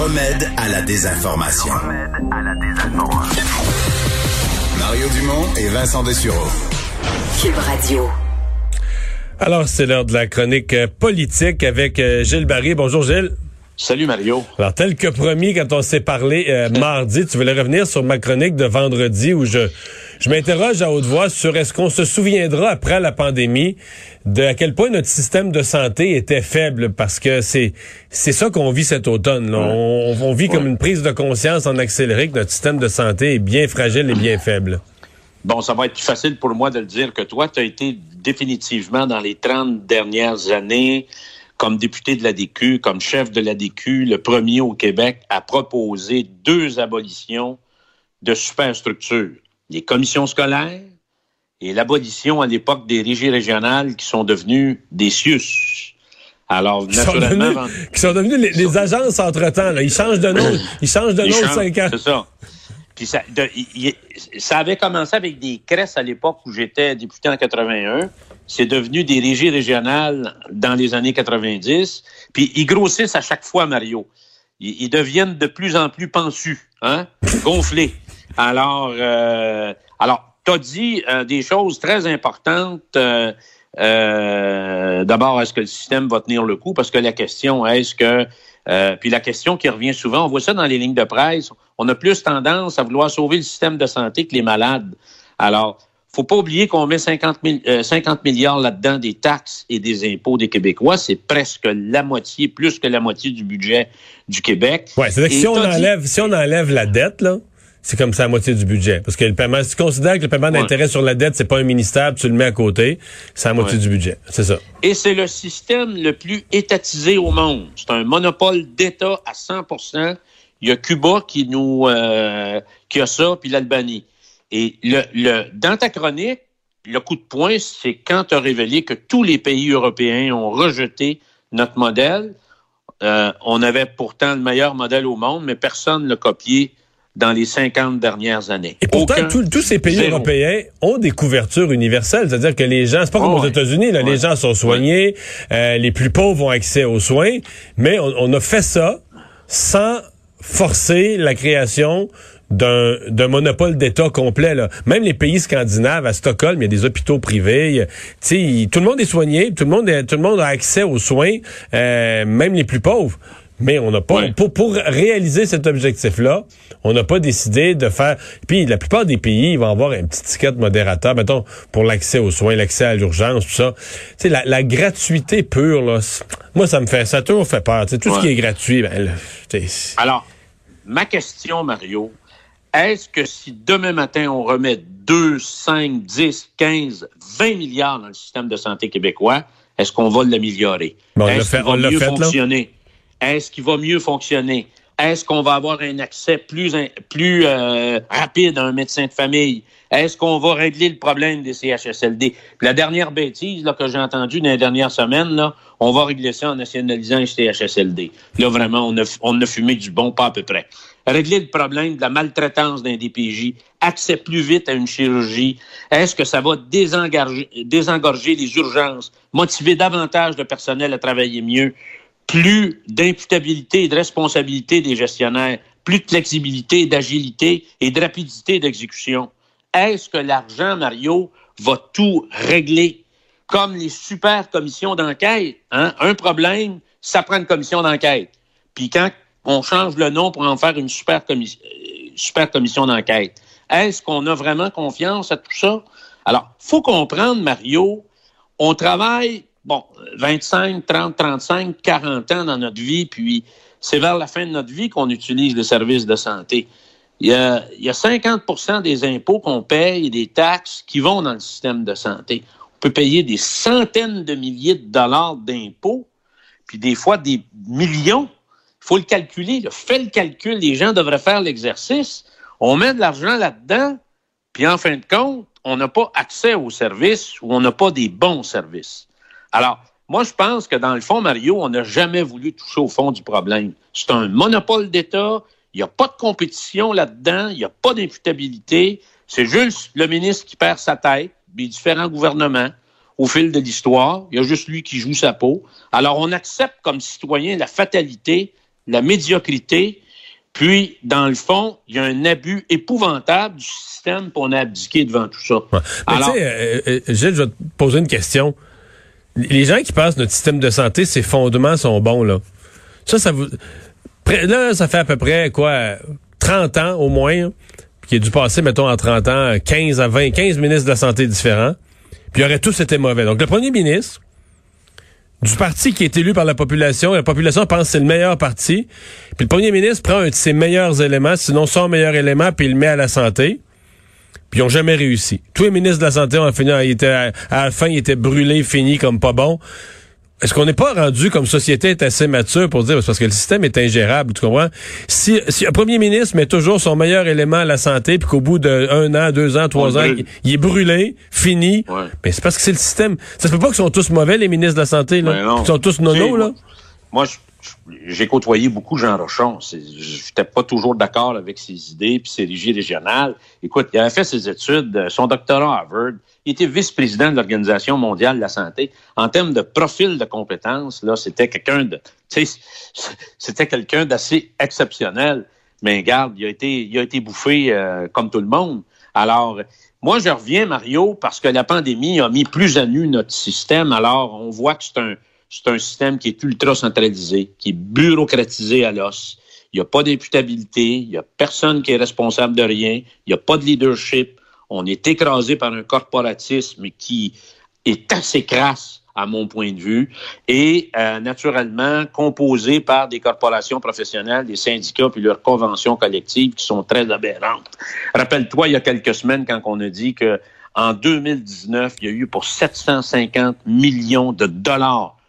Le remède à la désinformation. Mario Dumont et Vincent Dessureau. Cube Radio. Alors, c'est l'heure de la chronique euh, politique avec euh, Gilles Barry. Bonjour Gilles. Salut Mario. Alors, tel que promis quand on s'est parlé euh, mardi, tu voulais revenir sur ma chronique de vendredi où je, je m'interroge à haute voix sur est-ce qu'on se souviendra après la pandémie de à quel point notre système de santé était faible parce que c'est c'est ça qu'on vit cet automne. Là. On, on vit comme une prise de conscience en accéléré que notre système de santé est bien fragile et bien faible. Bon, ça va être plus facile pour moi de le dire que toi. Tu as été définitivement dans les 30 dernières années comme député de l'ADQ, comme chef de l'ADQ, le premier au Québec à proposer deux abolitions de superstructures. Les commissions scolaires et l'abolition à l'époque des régies régionales qui sont devenues des CIUS. Alors, Qui sont naturellement... devenus, qui sont devenus les, les agences entre-temps. là. Ils changent de nom. Ils changent de nom changent, cinq ans. C'est ça. Puis ça, de- avait commencé avec des cresses à l'époque où j'étais député en 81. C'est devenu des régies régionales dans les années 90. Puis ils grossissent à chaque fois, Mario. Ils, ils deviennent de plus en plus pensus, hein, gonflés. Alors, euh, alors, t'as dit euh, des choses très importantes. euh, euh, D'abord, est-ce que le système va tenir le coup? Parce que la question, est-ce que euh, puis la question qui revient souvent, on voit ça dans les lignes de presse, on a plus tendance à vouloir sauver le système de santé que les malades. Alors, faut pas oublier qu'on met 50, mille- euh, 50 milliards là-dedans des taxes et des impôts des Québécois. C'est presque la moitié, plus que la moitié du budget du Québec. Ouais, c'est-à-dire que si on dit- enlève, si on enlève la dette, là, c'est comme ça la moitié du budget. Parce que le paiement, si tu considères que le paiement d'intérêt sur la dette, c'est pas un ministère, puis tu le mets à côté, c'est la moitié Ouais. du budget. C'est ça. Et c'est le système le plus étatisé au monde. C'est un monopole d'État à 100% Il y a Cuba qui nous euh, qui a ça, puis l'Albanie. Et le, le, dans ta chronique, le coup de poing, c'est quand tu as révélé que tous les pays européens ont rejeté notre modèle. Euh, on avait pourtant le meilleur modèle au monde, mais personne ne l'a copié dans les 50 dernières années. Et pourtant, tous- ces pays Zéro. européens ont des couvertures universelles. C'est-à-dire que les gens, c'est pas comme Oh, aux. États-Unis, là, les gens sont soignés, euh, les plus pauvres ont accès aux soins, mais on, on a fait ça sans forcer la création d'un monopole d'État complet. Là. Même les pays scandinaves, à Stockholm, il y a des hôpitaux privés. sais, tout le monde est soigné, tout le monde, est- tout le monde a accès aux soins, euh, même les plus pauvres. Mais on n'a pas Ouais. pour, pour réaliser cet objectif-là, on n'a pas décidé de faire. Puis la plupart des pays, ils vont avoir un petit ticket modérateur, mettons pour l'accès aux soins, l'accès à l'urgence, tout ça. Tu sais, la, la gratuité pure, là, moi ça me fait, ça toujours fait peur. Tu sais, tout ce qui est gratuit, ben, là, Alors, ma question, Mario, est-ce que si demain matin on remet 2, 5, 10, 15, 20 milliards dans le système de santé québécois, est-ce qu'on va l'améliorer? Bon, on l'a est-ce va mieux fait, là. Est-ce qu'il va mieux fonctionner? Est-ce qu'on va avoir un accès plus, euh, rapide à un médecin de famille? Est-ce qu'on va régler le problème des CHSLD? La dernière bêtise là, que j'ai entendue dans les dernières semaines, là, on va régler ça en nationalisant les CHSLD. Là, vraiment, on a, on a fumé du bon pas à peu près. Régler le problème de la maltraitance d'un DPJ, accès plus vite à une chirurgie. Est-ce que ça va désengorger les urgences, motiver davantage de personnel à travailler mieux? Plus d'imputabilité et de responsabilité des gestionnaires, plus de flexibilité, d'agilité et de rapidité d'exécution. Est-ce que l'argent, Mario, va tout régler? Comme les super commissions d'enquête. Hein? Un problème, ça prend une commission d'enquête. Puis quand on change le nom pour en faire une super, euh, super commission d'enquête, est-ce qu'on a vraiment confiance à tout ça? Alors, faut comprendre, Mario, on travaille bon, 25, 30, 35, 40 ans dans notre vie, puis c'est vers la fin de notre vie qu'on utilise les services de santé. Il y a, il y a 50 des impôts qu'on paye et des taxes qui vont dans le système de santé. On peut payer des centaines de milliers de dollars d'impôts, puis des fois des millions, Il faut le calculer. Là. Fais le calcul. Les gens devraient faire l'exercice. On met de l'argent là-dedans, puis en fin de compte, on n'a pas accès aux services ou on n'a pas des bons services. Alors, moi, je pense que dans le fond, Mario, on n'a jamais voulu toucher au fond du problème. C'est un monopole d'État. Il n'y a pas de compétition là-dedans. Il n'y a pas d'imputabilité. C'est juste le ministre qui perd sa tête, les différents gouvernements au fil de l'histoire. Il y a juste lui qui joue sa peau. Alors, on accepte comme citoyen la fatalité, la médiocrité, puis, dans le fond, il y a un abus épouvantable du système, puis on a abdiqué devant tout ça. Ouais. Alors, euh, euh, Gilles, je vais te poser une question. Les gens qui pensent notre système de santé, ses fondements sont bons, là. Ça, ça vous... Là, ça fait à peu près, quoi, 30 ans au moins, qui a dû passer, mettons, en 30 ans, 15 à 20, 15 ministres de la Santé différents, puis ils auraient tous été mauvais. Donc, le premier ministre, du parti qui est élu par la population, la population pense que c'est le meilleur parti, puis le premier ministre prend un de ses meilleurs éléments, sinon son meilleur élément, puis il le met à la santé, puis ils n'ont jamais réussi. Tous les ministres de la Santé ont fini, ils étaient, à, à la fin, ils étaient brûlés, finis comme pas bons. Est-ce qu'on n'est pas rendu comme société est assez mature pour dire parce que le système est ingérable, tu comprends? Si, si un premier ministre met toujours son meilleur élément à la santé, puis qu'au bout d'un an, deux ans, trois ans, il, il, est brûlé, fini, Ouais. mais c'est parce que c'est le système. Ça se peut pas qu'ils sont tous mauvais, les ministres de la santé, là. Ben. Ils sont tous Tu sais, nono, là. moi- je- j'ai côtoyé beaucoup Jean Rochon. J'étais pas toujours d'accord avec ses idées puis ses régies régionales. Écoute, il avait fait ses études, euh, son doctorat à Harvard. Il était vice-président de l'Organisation mondiale de la santé. En termes de profil de compétences, là, c'était quelqu'un de, c'était quelqu'un d'assez exceptionnel. Mais regarde, il a été, il a été bouffé euh, comme tout le monde. Alors, moi, je reviens, Mario, parce que la pandémie a mis plus à nu notre système. Alors, on voit que c'est un, c'est un système qui est ultra centralisé, qui est bureaucratisé à l'os. Il n'y a pas d'imputabilité, il n'y a personne qui est responsable de rien, il n'y a pas de leadership. On est écrasé par un corporatisme qui est assez crasse à mon point de vue, et euh, naturellement composé par des corporations professionnelles, des syndicats puis leurs conventions collectives qui sont très aberrantes. Rappelle-toi, il y a quelques semaines, quand on a dit que en 2019, il y a eu pour 750 millions de dollars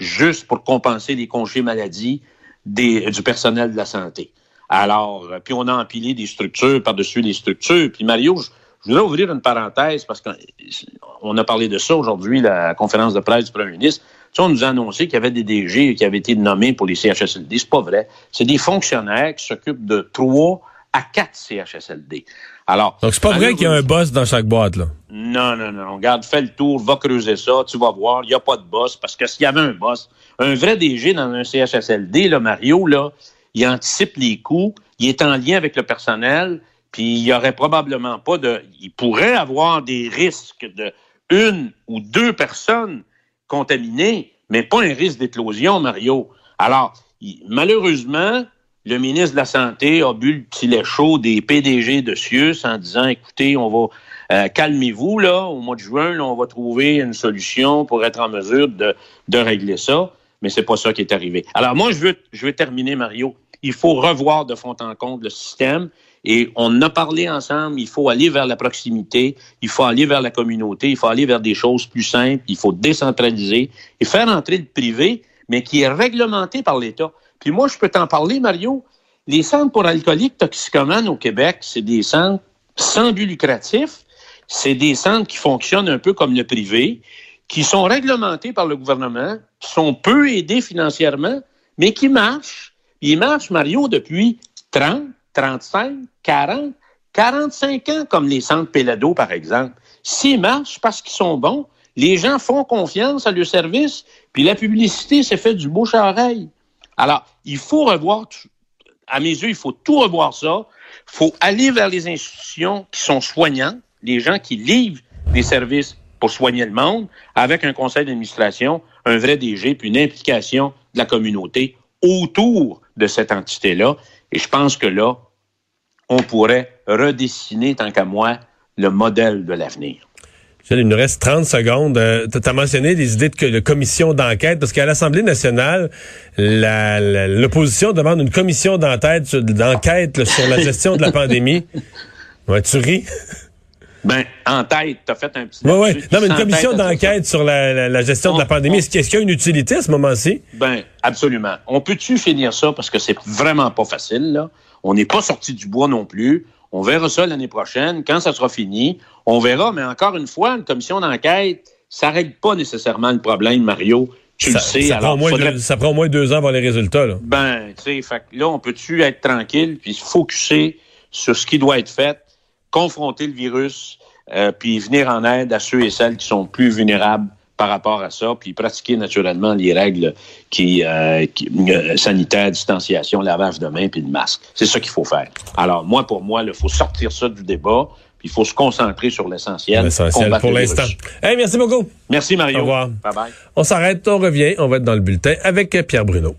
juste pour compenser les congés maladie des, du personnel de la santé. Alors, euh, puis on a empilé des structures par-dessus les structures. Puis Mario, je, je voudrais ouvrir une parenthèse parce qu'on a parlé de ça aujourd'hui, la conférence de presse du premier ministre. Tu sais, on nous a annoncé qu'il y avait des DG qui avaient été nommés pour les CHSLD. C'est pas vrai. C'est des fonctionnaires qui s'occupent de trois à quatre CHSLD. Alors, Donc, c'est pas vrai qu'il y a un boss dans chaque boîte, là. non, non, non. Regarde, fais le tour, va creuser ça, tu vas voir, il n'y a pas de boss. Parce que s'il y avait un boss, un vrai DG dans un CHSLD, là, Mario, là, il anticipe les coûts, il est en lien avec le personnel, puis il y aurait probablement pas de. Il pourrait avoir des risques de une ou deux personnes contaminées, mais pas un risque d'éclosion, Mario. Alors, il- malheureusement, le ministre de la Santé a bu le petit lait chaud des PDG de Sius en disant, écoutez, on va, euh, calmez-vous, là, au mois de juin, là, on va trouver une solution pour être en mesure de, de régler ça. Mais c'est pas ça qui est arrivé. Alors, moi, je veux, je veux terminer, Mario. Il faut revoir de fond en comble le système. Et on a parlé ensemble, il faut aller vers la proximité, il faut aller vers la communauté, il faut aller vers des choses plus simples, il faut décentraliser et faire entrer le privé, mais qui est réglementé par l'État. Puis moi, je peux t'en parler, Mario. Les centres pour alcooliques toxicomanes au Québec, c'est des centres sans but lucratif. C'est des centres qui fonctionnent un peu comme le privé, qui sont réglementés par le gouvernement, qui sont peu aidés financièrement, mais qui marchent. Ils marchent, Mario, depuis 30, 35, 40, 45 ans, comme les centres Pélado, par exemple. S'ils marchent parce qu'ils sont bons, les gens font confiance à leur service, puis la publicité s'est fait du bouche à oreille. Alors, il faut revoir, à mes yeux, il faut tout revoir ça. Il faut aller vers les institutions qui sont soignantes, les gens qui livrent des services pour soigner le monde, avec un conseil d'administration, un vrai DG, puis une implication de la communauté autour de cette entité-là. Et je pense que là, on pourrait redessiner, tant qu'à moi, le modèle de l'avenir. Il nous reste 30 secondes. Euh, tu as mentionné des idées de, co- de commission d'enquête, parce qu'à l'Assemblée nationale, la- la- l'opposition demande une commission d'enquête sur, la gestion de la pandémie. Ouais, tu ris? Ben, en tête, tu as fait un petit... Oui, oui. Non, mais une commission d'enquête sur la, la- la gestion de la pandémie, on- est-ce qu'il est-ce qu'il y a une utilité à ce moment-ci? Ben, absolument. On peut-tu finir ça parce que c'est vraiment pas facile, là? On n'est pas sorti du bois non plus. On verra ça l'année prochaine. Quand ça sera fini, on verra. Mais encore une fois, une commission d'enquête, ça règle pas nécessairement le problème, Mario. Tu Ça, le sais. ça prend alors, moins faudrait- deux, ça prend au moins deux ans voir les résultats. Là. Ben, tu sais, là, on peut-tu être tranquille puis se focuser sur ce qui doit être fait, confronter le virus, euh, puis venir en aide à ceux et celles qui sont plus vulnérables par rapport à ça, puis pratiquer naturellement les règles qui, euh, qui- euh, sanitaires, distanciation, lavage de mains, puis de masque. C'est ça qu'il faut faire. Alors, moi, pour moi, il faut sortir ça du débat, puis il faut se concentrer sur l'essentiel. L'essentiel pour l'instant. Hey, merci beaucoup. Merci, Mario. Au revoir. Bye-bye. On s'arrête, on revient, on va être dans le bulletin avec Pierre Bruno.